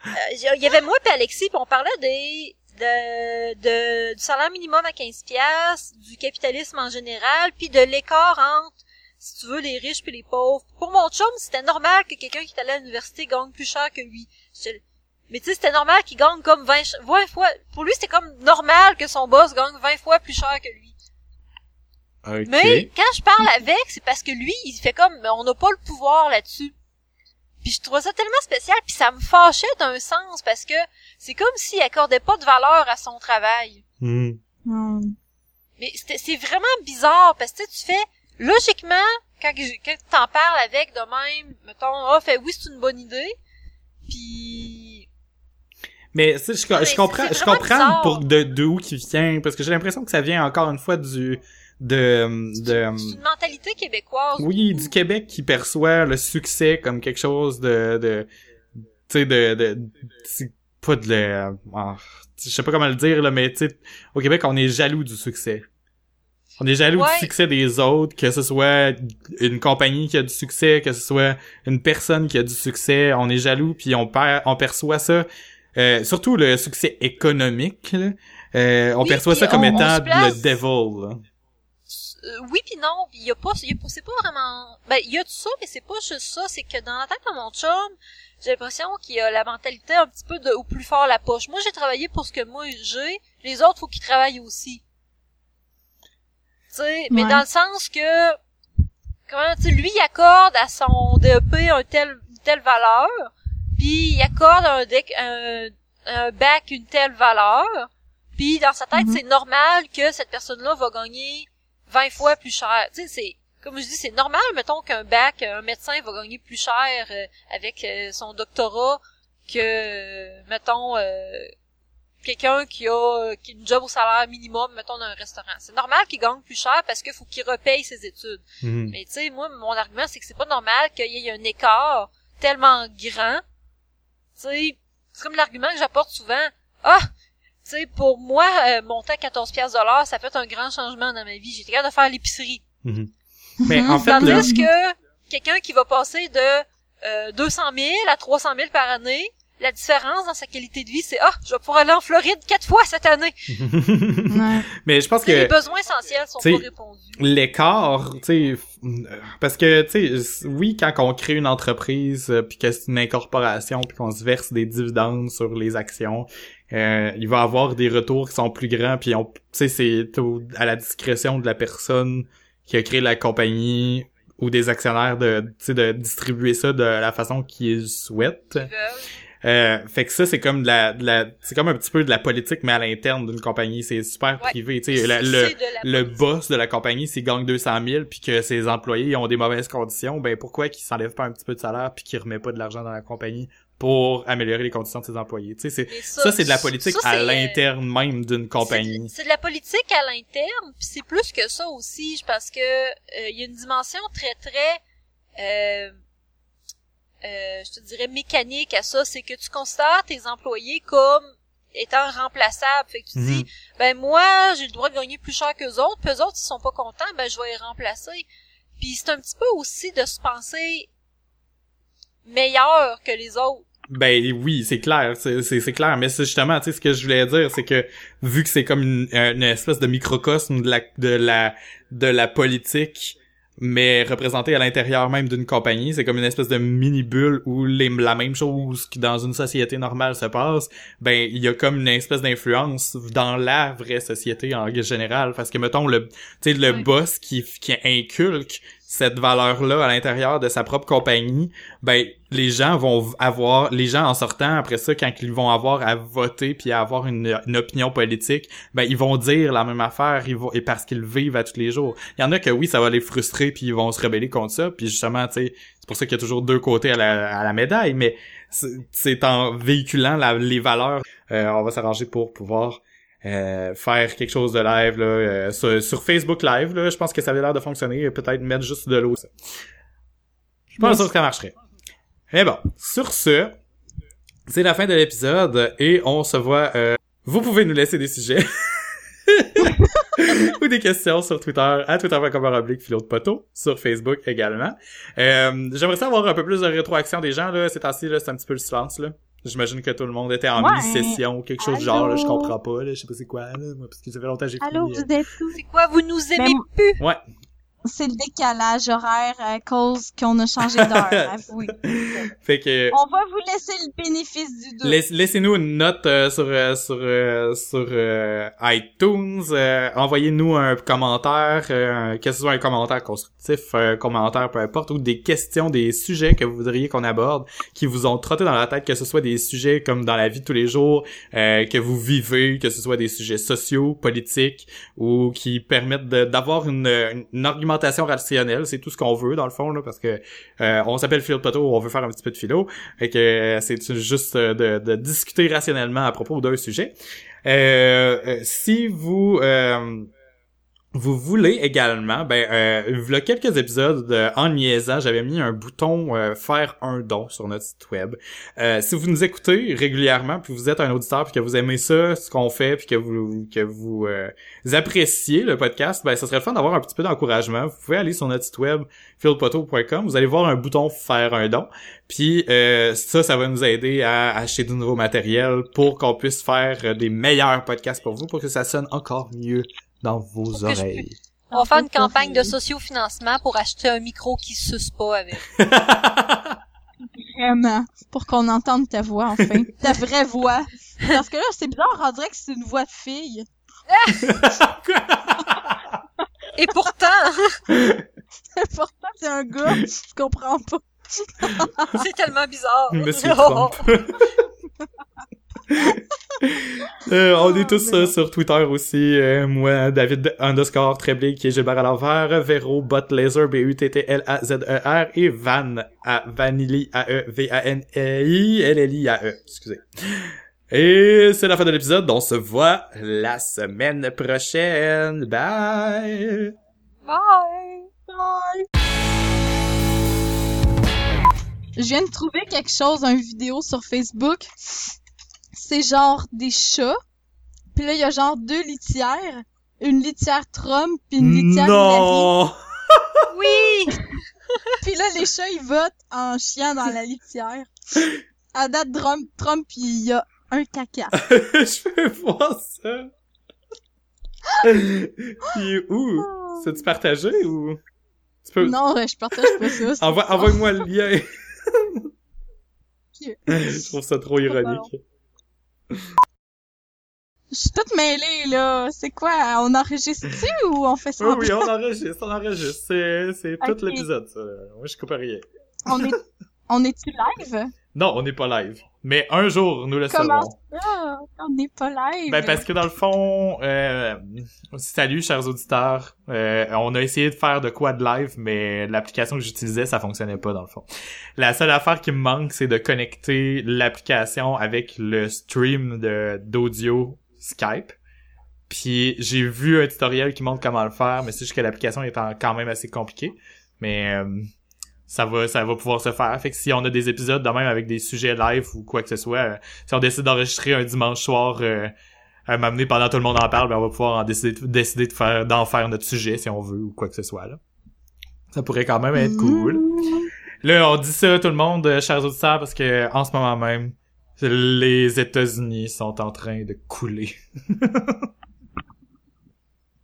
Speaker 3: euh, il y avait moi et Alexis, puis on parlait des de, de- du salaire minimum à 15 piastres, du capitalisme en général, puis de l'écart entre, si tu veux, les riches puis les pauvres. Pour mon chum, c'était normal que quelqu'un qui est allé à l'université gagne plus cher que lui. Mais tu sais, c'était normal qu'il gagne comme 20, ch- 20 fois. Pour lui, c'était comme normal que son boss gagne 20 fois plus cher que lui. Mais quand je parle avec, c'est parce que lui, il fait comme, mais on n'a pas le pouvoir là-dessus. Puis je trouvais ça tellement spécial, puis ça me fâchait d'un sens parce que c'est comme s'il accordait pas de valeur à son travail.
Speaker 2: Hmm.
Speaker 1: Hmm.
Speaker 3: Mais c'était- c'est vraiment bizarre parce que tu sais, tu fais logiquement quand quand t'en parles avec de même, mettons, ah fait oui c'est une bonne idée, puis
Speaker 2: Mais tu sais, je, comprends, je comprends pour de d'où qui vient parce que j'ai l'impression que ça vient encore une fois du de de
Speaker 3: une mentalité québécoise.
Speaker 2: oui du Québec qui perçoit le succès comme quelque chose de de tu sais de de pas de le ah, je sais pas comment le dire là mais tu sais au Québec on est jaloux du succès. On est jaloux
Speaker 3: Ouais.
Speaker 2: du succès des autres, que ce soit une compagnie qui a du succès, que ce soit une personne qui a du succès, on est jaloux puis on per- on perçoit ça euh, surtout le succès économique, là, euh, on
Speaker 3: Oui,
Speaker 2: perçoit ça comme
Speaker 3: on-
Speaker 2: étant
Speaker 3: place-
Speaker 2: le devil. là.
Speaker 3: Euh, oui puis non, il y a pas, y a pas- c'est pas vraiment, ben il y a tout ça, mais c'est pas juste ça, c'est que dans la tête de mon chum, j'ai l'impression qu'il y a la mentalité un petit peu de au plus fort la poche. Moi j'ai travaillé pour ce que moi j'ai, les autres faut qu'ils travaillent aussi. Tu sais, mais dans le sens que comment tu sais, lui il accorde à son DEP un tel une telle valeur, puis il accorde un deck un, un bac une telle valeur, puis dans sa tête
Speaker 1: Mhm.
Speaker 3: c'est normal que cette personne-là va gagner 20 fois plus cher. Tu sais, c'est comme je dis, c'est normal, mettons qu'un bac, un médecin va gagner plus cher euh, avec euh, son doctorat que, mettons, euh, quelqu'un qui a, qui a une job au salaire minimum, mettons, dans un restaurant. C'est normal qu'il gagne plus cher parce qu'il faut qu'il repaye ses études.
Speaker 2: Mhm.
Speaker 3: Mais tu sais, moi, mon argument, c'est que c'est pas normal qu'il y ait un écart tellement grand. C'est comme l'argument que j'apporte souvent. Ah! Tu sais, pour moi, euh, monter à 14 pièces ça fait un grand changement dans ma vie. J'étais capable de faire l'épicerie.
Speaker 2: Mhm. Mais
Speaker 1: Mhm.
Speaker 2: en fait, là,
Speaker 3: Tandis que quelqu'un qui va passer de euh, 200 000 à 300 000 par année, la différence dans sa qualité de vie, c'est « Ah, je vais pouvoir aller en Floride quatre fois cette année!
Speaker 1: Ouais.
Speaker 2: mais je pense »
Speaker 3: Les
Speaker 2: que
Speaker 3: besoins essentiels sont pas répondus.
Speaker 2: l'écart, tu sais, parce que, tu sais, oui, quand on crée une entreprise, euh, puis que c'est une incorporation, puis qu'on se verse des dividendes sur les actions, euh, il va avoir des retours qui sont plus grands, puis on, tu sais, c'est à la discrétion de la personne qui a créé la compagnie ou des actionnaires de, tu sais, de distribuer ça de la façon qu'ils souhaitent.
Speaker 3: Ils veulent.
Speaker 2: Euh, fait que ça, c'est comme de la, de la c'est comme un petit peu de la politique, mais à l'interne d'une compagnie. C'est super
Speaker 3: Ouais.
Speaker 2: privé. Tu sais, le, le boss de la compagnie, s'il gagne 200 000 puis que ses employés ont des mauvaises conditions, ben pourquoi qu'il s'enlève pas un petit peu de salaire puis qu'il remet pas de l'argent dans la compagnie pour améliorer les conditions de ses employés? Tu sais, c'est,
Speaker 3: Mais
Speaker 2: ça, c'est de la politique
Speaker 3: ça,
Speaker 2: à
Speaker 3: euh,
Speaker 2: l'interne même d'une compagnie.
Speaker 3: c'est de la politique à l'interne, puis c'est plus que ça aussi, parce que euh, il y a une dimension très très, euh, euh, je te dirais mécanique à ça, c'est que tu considères tes employés comme étant remplaçables. Fait que tu
Speaker 2: Mhm.
Speaker 3: dis, ben moi j'ai le droit de gagner plus cher que autres, puis eux autres ils sont pas contents, ben je vais les remplacer. Puis c'est un petit peu aussi de se penser meilleur que les autres.
Speaker 2: Ben oui, c'est clair, c'est c'est c'est clair, mais c'est justement, tu sais, ce que je voulais dire, c'est que vu que c'est comme une, une espèce de microcosme de la de la de la politique, mais représenté à l'intérieur même d'une compagnie, c'est comme une espèce de mini bulle où les, la même chose qui dans une société normale se passe, ben il y a comme une espèce d'influence dans la vraie société en général, parce que mettons le, tu sais, le
Speaker 1: Oui.
Speaker 2: boss qui qui inculque cette valeur-là à l'intérieur de sa propre compagnie, ben les gens vont avoir les gens en sortant après ça quand ils vont avoir à voter puis à avoir une, une opinion politique, ben ils vont dire la même affaire, ils vont et parce qu'ils vivent à tous les jours. Il y en a que oui, ça va les frustrer puis ils vont se rebeller contre ça, puis justement, tu sais, c'est pour ça qu'il y a toujours deux côtés à la, à la médaille, mais c'est- c'est en véhiculant la- les valeurs, euh, on va s'arranger pour pouvoir euh, faire quelque chose de live là, euh, sur, Facebook Live là, je pense que ça avait l'air de fonctionner, peut-être mettre juste de l'eau. Je pense que ça marcherait. Mais bon, sur ce, c'est la fin de l'épisode et on se voit. euh, vous pouvez nous laisser des sujets ou des questions sur Twitter à twitter.com oblique philo de poteau sur Facebook également. Euh, J'aimerais savoir un peu plus de rétroaction des gens là. Ces temps-ci là, c'est un petit peu le silence là. J'imagine que tout le monde était en
Speaker 1: Ouais.
Speaker 2: mini-session ou quelque chose du genre là, je comprends pas là, je sais pas c'est quoi là, moi, parce que ça fait longtemps que j'ai
Speaker 1: Allô,
Speaker 2: fini,
Speaker 1: vous êtes où?
Speaker 3: C'est quoi, vous nous aimez
Speaker 1: Mais-
Speaker 3: plus?
Speaker 2: euh, Ouais.
Speaker 1: C'est le décalage horaire à cause qu'on a changé d'heure, avouez.
Speaker 2: Fait que
Speaker 1: On va vous laisser le bénéfice du doute.
Speaker 2: Laisse- Laissez-nous une note euh, sur euh, sur euh, sur euh, iTunes. euh, Envoyez-nous un commentaire, euh, que ce soit un commentaire constructif, un commentaire peu importe, ou des questions, des sujets que vous voudriez qu'on aborde, qui vous ont trotté dans la tête, que ce soit des sujets comme dans la vie de tous les jours, euh, que vous vivez, que ce soit des sujets sociaux, politiques, ou qui permettent d'avoir une, une argumentation rationnelle. C'est tout ce qu'on veut dans le fond, là, parce que euh, on s'appelle Philo Poteau, on veut faire un petit peu de philo. Fait que euh, c'est juste euh, de, de discuter rationnellement à propos d'un sujet. Euh, si vous vous voulez également, ben, euh, il y a quelques épisodes de, en niaisant, j'avais mis un bouton euh, faire un don sur notre site web. Euh, si vous nous écoutez régulièrement, puis vous êtes un auditeur, puis que vous aimez ça, ce qu'on fait, puis que vous que vous, euh, appréciez le podcast, ben, ça serait le fun d'avoir un petit peu d'encouragement. Vous pouvez aller sur notre site web philpoto.com, vous allez voir un bouton faire un don, puis euh, ça, ça va nous aider à acheter du nouveau matériel pour qu'on puisse faire des meilleurs podcasts pour vous, pour que ça sonne encore mieux dans vos
Speaker 3: Pour que je
Speaker 2: oreilles.
Speaker 3: On va faire une campagne de sociofinancement pour acheter un micro qui suce pas avec.
Speaker 1: Vraiment. Pour qu'on entende ta voix, enfin. ta vraie voix. Parce que là, c'est bizarre, on dirait que c'est une voix de fille.
Speaker 3: Et pourtant,
Speaker 1: Pourtant, c'est un gars. Je comprends pas.
Speaker 3: c'est tellement bizarre.
Speaker 2: Monsieur Trump. Euh, on est
Speaker 1: Ah,
Speaker 2: tous euh, sur Twitter aussi. euh, moi, David underscore Treblé, qui est Gilbert à l'envers, Vero Bot Laser, B-U-T-T-L-A-Z-E-R, et Van, à Vanilli, A-E, V-A-N-I, L-L-I-A-E. Excusez. Et c'est la fin de l'épisode. On se voit la semaine prochaine. Bye!
Speaker 3: Bye.
Speaker 1: Bye. Je viens de trouver quelque chose, une vidéo sur Facebook. C'est genre des chats. Puis là, il y a genre deux litières. Une litière Trump puis une litière Hillary.
Speaker 2: Non!
Speaker 3: Oui.
Speaker 1: Puis là, les chats, ils votent en chiant dans la litière. À date, Trump, Trump il y a un caca.
Speaker 2: Je veux voir ça. Il est où? C'est-tu partagé ou? Tu peux...
Speaker 1: Non, je partage pas ça.
Speaker 2: Envoie, envoie-moi le lien. Je trouve ça trop ironique.
Speaker 1: Je suis toute mêlée, là. C'est quoi? On enregistre-tu ou on fait ça?
Speaker 2: Oui, oui, on enregistre, on enregistre. C'est, c'est tout l'épisode, ça. Moi, je coupe rien.
Speaker 1: On est, on est-tu live?
Speaker 2: Non, on n'est pas live. Mais un jour, nous le
Speaker 1: Comment
Speaker 2: serons.
Speaker 1: ça? On n'est pas live.
Speaker 2: Ben, parce que dans le fond, euh, salut, chers auditeurs. Euh, on a essayé de faire de quoi de live, mais l'application que j'utilisais, ça fonctionnait pas, dans le fond. La seule affaire qui me manque, c'est de connecter l'application avec le stream de, d'audio Skype. Puis j'ai vu un tutoriel qui montre comment le faire, mais c'est juste que l'application est quand même assez compliquée. Mais euh, ça va ça va pouvoir se faire. Fait que si on a des épisodes de même avec des sujets live ou quoi que ce soit, euh, si on décide d'enregistrer un dimanche soir euh, à m'amener pendant tout le monde en parle, ben on va pouvoir en décider, décider de faire d'en faire notre sujet si on veut ou quoi que ce soit là. Ça pourrait quand même être cool. Là, on dit ça tout le monde, euh, chers auditeurs, parce que en ce moment même, les États-Unis sont en train de couler.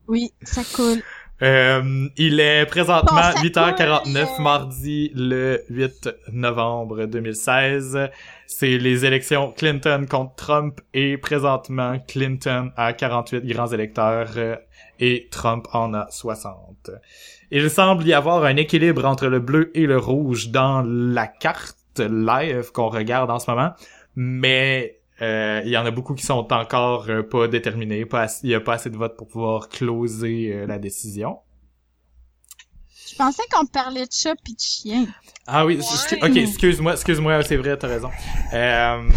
Speaker 1: Oui, ça coule.
Speaker 2: Euh, il est présentement
Speaker 1: Bon, ça
Speaker 2: 8h49,
Speaker 1: coule.
Speaker 2: mardi le 8 novembre 2016. C'est les élections Clinton contre Trump et présentement Clinton a 48 grands électeurs euh, et Trump en a 60. Il semble y avoir un équilibre entre le bleu et le rouge dans la carte live qu'on regarde en ce moment, mais euh, il y en a beaucoup qui sont encore euh, pas déterminés, pas assez- il y a pas assez de votes pour pouvoir closer euh, la décision.
Speaker 1: Je pensais qu'on parlait de chat pis de chien.
Speaker 2: Ah oui,
Speaker 3: Ouais.
Speaker 2: ok, excuse-moi, excuse-moi, c'est vrai, t'as raison. Euh,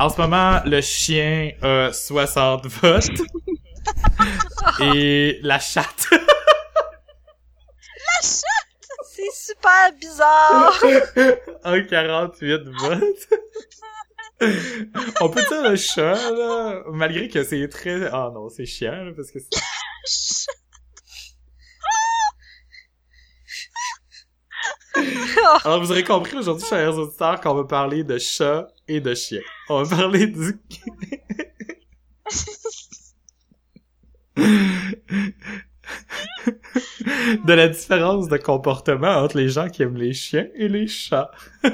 Speaker 2: en ce moment, le chien a 60 votes. et la chatte
Speaker 3: C'est super bizarre.
Speaker 2: a 48 votes. On peut dire le chat, là, malgré que c'est très... Ah non, c'est chiant, là, parce que c'est... Alors, vous aurez compris aujourd'hui, chers auditeurs, qu'on va parler de chat et de chien. On va parler du... de la différence de comportement entre les gens qui aiment les chiens et les chats.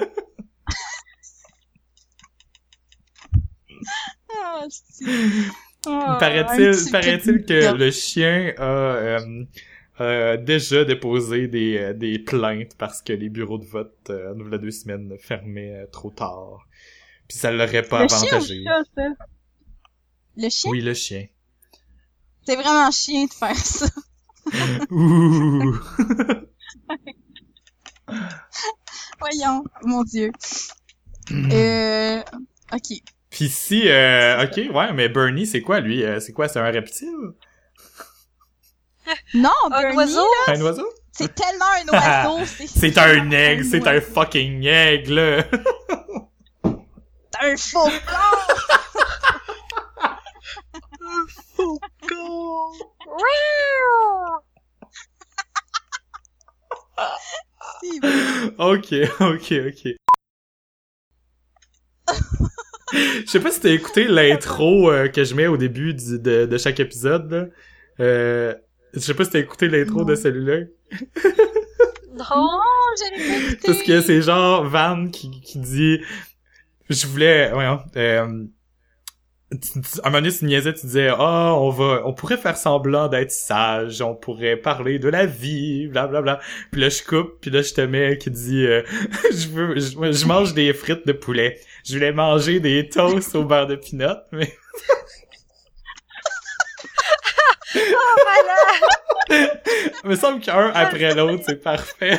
Speaker 1: Ah, un
Speaker 2: paraît-il, que le chien a euh, euh, déjà déposé des, euh, des plaintes parce que les bureaux de vote, euh, il y a deux semaines, fermaient trop tard. Puis ça l'aurait pas
Speaker 1: Le chien ou
Speaker 2: avantagé.
Speaker 1: ça? Le chien?
Speaker 2: Oui, le chien.
Speaker 1: C'est vraiment chien de faire ça.
Speaker 2: Ouh.
Speaker 1: Voyons, mon dieu.
Speaker 2: Hmm.
Speaker 1: Euh, ok.
Speaker 2: Puis si, euh, ok, ouais, mais Bernie, c'est quoi lui? Euh, c'est quoi, c'est un reptile?
Speaker 1: Non,
Speaker 3: Un
Speaker 1: Bernie,
Speaker 3: oiseau?
Speaker 2: Un oiseau?
Speaker 1: c'est tellement un oiseau. c'est
Speaker 2: C'est un aigle, c'est un fucking aigle!
Speaker 1: Un faucon. C'est vrai.
Speaker 2: ok, ok, ok. Je sais pas si t'as écouté l'intro euh, que je mets au début du- de, de chaque épisode, là. Euh, je sais pas si t'as écouté l'intro de celui-là.
Speaker 3: Non.
Speaker 1: Non, j'allais pas écouter.
Speaker 2: Parce que c'est genre Van qui, qui dit... Je voulais... Voyons, euh, à un moment donné, tu niaisais, tu disais, ah, on va, on pourrait faire semblant d'être sage, on pourrait parler de la vie, bla bla bla. Puis là, je coupe, puis là, je te mets qui dit, euh, je veux, je, je mange des frites de poulet. Je voulais manger des toasts au beurre de pinot, mais
Speaker 3: Oh, malade!
Speaker 2: il me semble qu'un après l'autre, c'est parfait.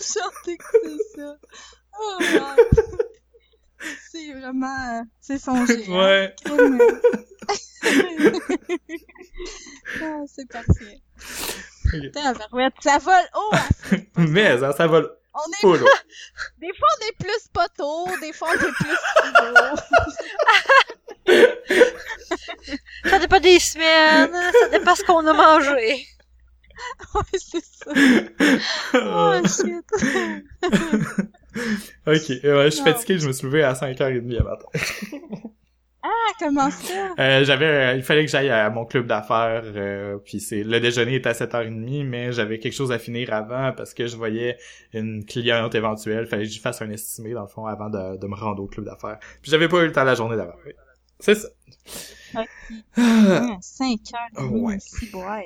Speaker 1: J'ai hâte d'écouter ça. Oh, wow. C'est vraiment... euh, C'est songé. hein.
Speaker 2: ouais.
Speaker 1: Crime. ah, c'est parfait.
Speaker 2: Ok.
Speaker 1: Tabarouette, ça vole haut. hein.
Speaker 2: Mais ça, ça va
Speaker 1: On est...
Speaker 2: full.
Speaker 1: Des fois, on est plus poteau, des fois, on est plus.
Speaker 3: Ça dépend des semaines, ça dépend ce qu'on a mangé.
Speaker 1: ouais, c'est ça. Oh, shit.
Speaker 2: Ok, euh, ouais, je suis fatigué, je me suis levé à 5h30 à matin.
Speaker 1: Ah, comment ça?
Speaker 2: Euh, j'avais, euh, il fallait que j'aille à mon club d'affaires, euh, puis c'est le déjeuner est à 7h30, mais j'avais quelque chose à finir avant parce que je voyais une cliente éventuelle, fallait que je fasse un estimé dans le fond avant de, de me rendre au club d'affaires. Puis j'avais pas eu le temps la journée d'avant. C'est ça.
Speaker 1: Ok.
Speaker 2: Ah,
Speaker 1: 5 heures.
Speaker 2: Oh, ouais.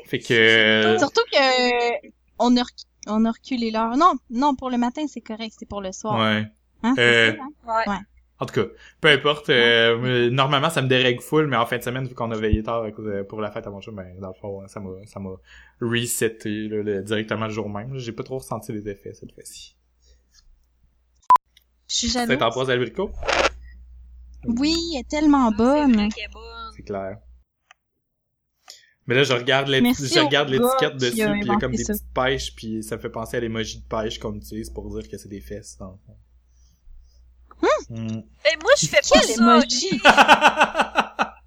Speaker 2: fait que euh,
Speaker 1: Surtout que on a, on a reculé l'heure. Non, non, pour le matin, c'est correct, c'est pour le soir.
Speaker 2: ouais.
Speaker 1: Hein, c'est
Speaker 2: Euh,
Speaker 1: ça, hein?
Speaker 3: Ouais.
Speaker 2: En tout cas, peu importe. euh, euh, normalement, ça me dérègle full, mais en fin de semaine, vu qu'on a veillé tard de- pour la fête à mon chum, ben, dans le fond, ça m'a, ça m'a reseté là, le- directement le jour même. J'ai pas trop ressenti les effets cette fois-ci.
Speaker 1: Je suis
Speaker 2: C'est
Speaker 1: jalouse.
Speaker 2: en pause Albrico?
Speaker 1: Oui, elle est tellement
Speaker 3: C'est
Speaker 1: bonne.
Speaker 2: C'est clair. Mais là, je regarde je regarde l'étiquette dessus, puis il y a comme des
Speaker 1: ça.
Speaker 2: petites pêches, puis ça me fait penser à l'emoji de pêche qu'on utilise pour dire que c'est des fesses, dans le fond. Hmm.
Speaker 3: Ben, moi, je fais pas ça.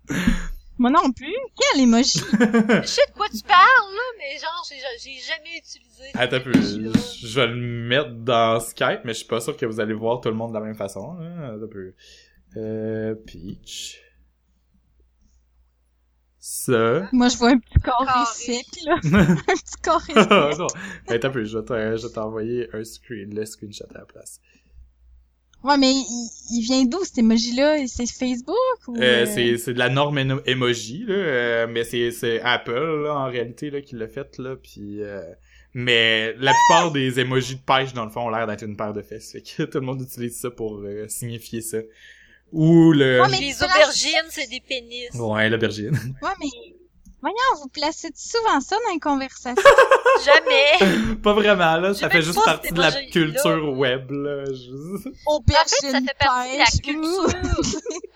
Speaker 1: Moi non plus. Quel emoji?
Speaker 3: Je sais de quoi tu parles, là, mais genre, j'ai, jamais utilisé.
Speaker 2: Attends un peu, je je vais le mettre dans Skype, mais je suis pas sûr que vous allez voir tout le monde de la même façon. Hein? Attends un peu. Euh, Peach. Ça.
Speaker 1: Moi, je vois un petit sec, là. un petit carré sec.
Speaker 2: non. Attends un peu, je vais t'envoyer un screen, le screenshot à la place.
Speaker 1: Ouais, mais il, il vient d'où, cet emoji-là? C'est Facebook ou...
Speaker 2: Euh,
Speaker 1: euh,
Speaker 2: c'est c'est de la norme emoji là, euh, mais c'est c'est Apple là, en réalité là qui l'a fait là, puis euh, mais la plupart des emojis de pêche dans le fond ont l'air d'être une paire de fesses, fait que tout le monde utilise ça pour euh, signifier ça. Ou le
Speaker 1: Ouais, mais-
Speaker 3: Les aubergines, c'est des pénis.
Speaker 2: ouais l'aubergine.
Speaker 1: Ouais, mais... Voyons, vous placez souvent ça dans les conversations?
Speaker 3: Jamais.
Speaker 2: pas vraiment là, ça fait juste partie de la culture web là. je-
Speaker 1: Aubergine
Speaker 3: En fait, ça fait partie de la culture.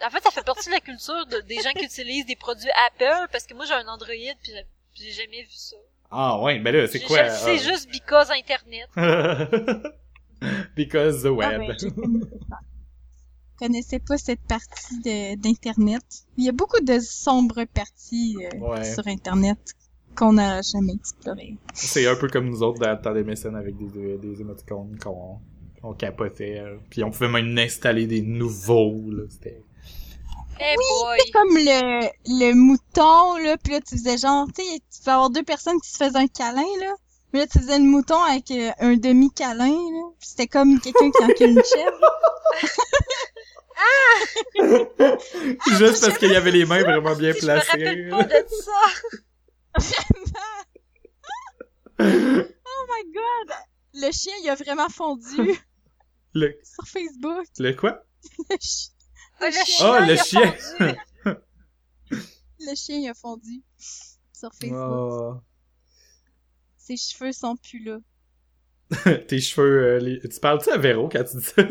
Speaker 3: En fait, ça fait partie de la culture de, des gens qui utilisent des produits Apple, parce que moi, j'ai un Android, puis j'ai- jamais vu ça.
Speaker 2: Ah ouais, ben là c'est quoi
Speaker 3: sais
Speaker 2: ah?
Speaker 3: juste because Internet.
Speaker 2: Because the
Speaker 1: Ah,
Speaker 2: web.
Speaker 1: ben, connaissais pas cette partie de- d'Internet. Il y a beaucoup de sombres parties euh,
Speaker 2: Ouais.
Speaker 1: sur Internet qu'on n'a jamais explorées.
Speaker 2: C'est un peu comme nous autres dans, dans les mécènes avec des, des, des émoticônes qu'on qu'on capotait. euh, Puis on pouvait même installer des nouveaux. Là, c'était...
Speaker 3: Eh boy.
Speaker 1: C'est comme le, le mouton, là, pis là, tu faisais genre, tu sais, tu peux avoir deux personnes qui se faisaient un câlin, là. Mais là, tu faisais le mouton avec euh, un demi-câlin, là. Pis c'était comme quelqu'un qui encule une chèvre.
Speaker 2: Juste parce qu'il y avait les mains vraiment bien
Speaker 3: Si je me rappelle
Speaker 2: placées.
Speaker 3: pas de ça.
Speaker 1: Oh my god! Le chien, il a vraiment fondu
Speaker 2: Le,
Speaker 1: sur Facebook.
Speaker 2: le quoi?
Speaker 1: Le, chi-
Speaker 3: Ah, le
Speaker 1: chien.
Speaker 2: Oh, le
Speaker 3: il a
Speaker 2: chien.
Speaker 3: fondu.
Speaker 1: le chien, il a fondu sur Facebook.
Speaker 2: Oh.
Speaker 1: Ses cheveux sont plus là.
Speaker 2: Tes cheveux... euh, les- Tu parles-tu à Véro quand tu dis ça?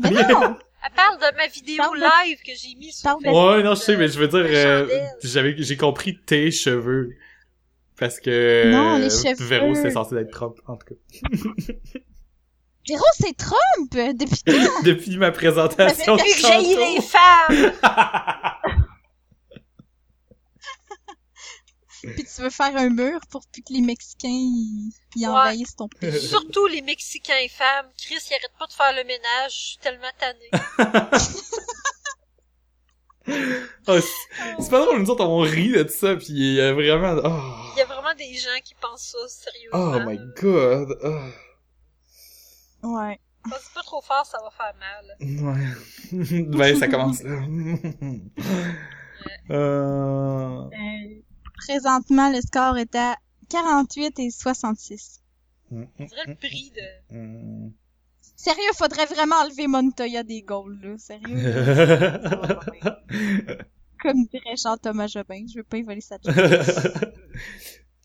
Speaker 1: Mais non!
Speaker 3: Elle parle de ma vidéo
Speaker 1: Parle de-
Speaker 3: live que j'ai mis sur
Speaker 1: de-
Speaker 3: Facebook.
Speaker 2: Ouais, non, je sais, mais je veux dire, euh, j'avais, j'ai compris tes cheveux. Parce que...
Speaker 1: Non, les
Speaker 2: euh,
Speaker 1: cheveux.
Speaker 2: Véro, c'est censé être Trump, en tout cas.
Speaker 1: Véro, c'est Trump! Depuis quand?
Speaker 2: Depuis ma présentation
Speaker 3: Depuis que j'ai
Speaker 2: tantôt.
Speaker 3: les femmes!
Speaker 1: Puis tu veux faire un mur pour plus que les Mexicains ils, ils
Speaker 3: Ouais.
Speaker 1: envahissent ton pays.
Speaker 3: Surtout les Mexicains et femmes. Chris, il arrête pas de faire le ménage. Je suis tellement tannée.
Speaker 2: Oh, c'est c'est pas drôle, nous autres, on rit de ça, pis il y a vraiment... Oh,
Speaker 3: Il y a vraiment des gens qui pensent ça, sérieusement.
Speaker 2: oh my god. Oh.
Speaker 1: Ouais.
Speaker 3: Pense pas trop fort, ça va faire mal.
Speaker 2: Ouais. ben, ça commence là. euh...
Speaker 1: Euh, présentement, le score est à 48 et 66.
Speaker 3: On dirait le prix de...
Speaker 2: Mm.
Speaker 1: Sérieux, faudrait vraiment enlever Montoya des goals, là. Sérieux. Comme dirait Jean-Thomas Jobin. Je veux pas y voler sa.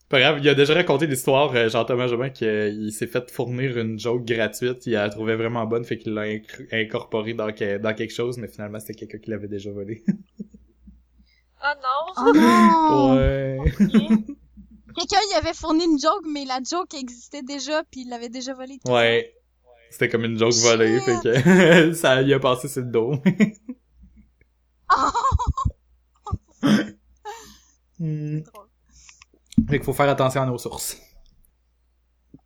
Speaker 2: Pas grave, il a déjà raconté l'histoire, euh, Jean-Thomas Jobin, qu'il s'est fait fournir une joke gratuite, il la trouvait vraiment bonne, fait qu'il l'a inc- incorporée dans, que- dans quelque chose, mais finalement c'était quelqu'un qui l'avait déjà volé.
Speaker 3: Ah non!
Speaker 1: Oh non!
Speaker 2: ouais.
Speaker 1: Quelqu'un y avait fourni une joke, mais la joke existait déjà, puis il l'avait déjà volée.
Speaker 2: Ouais. C'était comme une joke volée, fait que ça lui a passé sur le dos. Hmm.
Speaker 1: drôle.
Speaker 2: Fait qu'il faut faire attention à nos sources.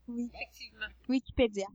Speaker 1: Oui.
Speaker 3: Effectivement.
Speaker 1: Wikipédia.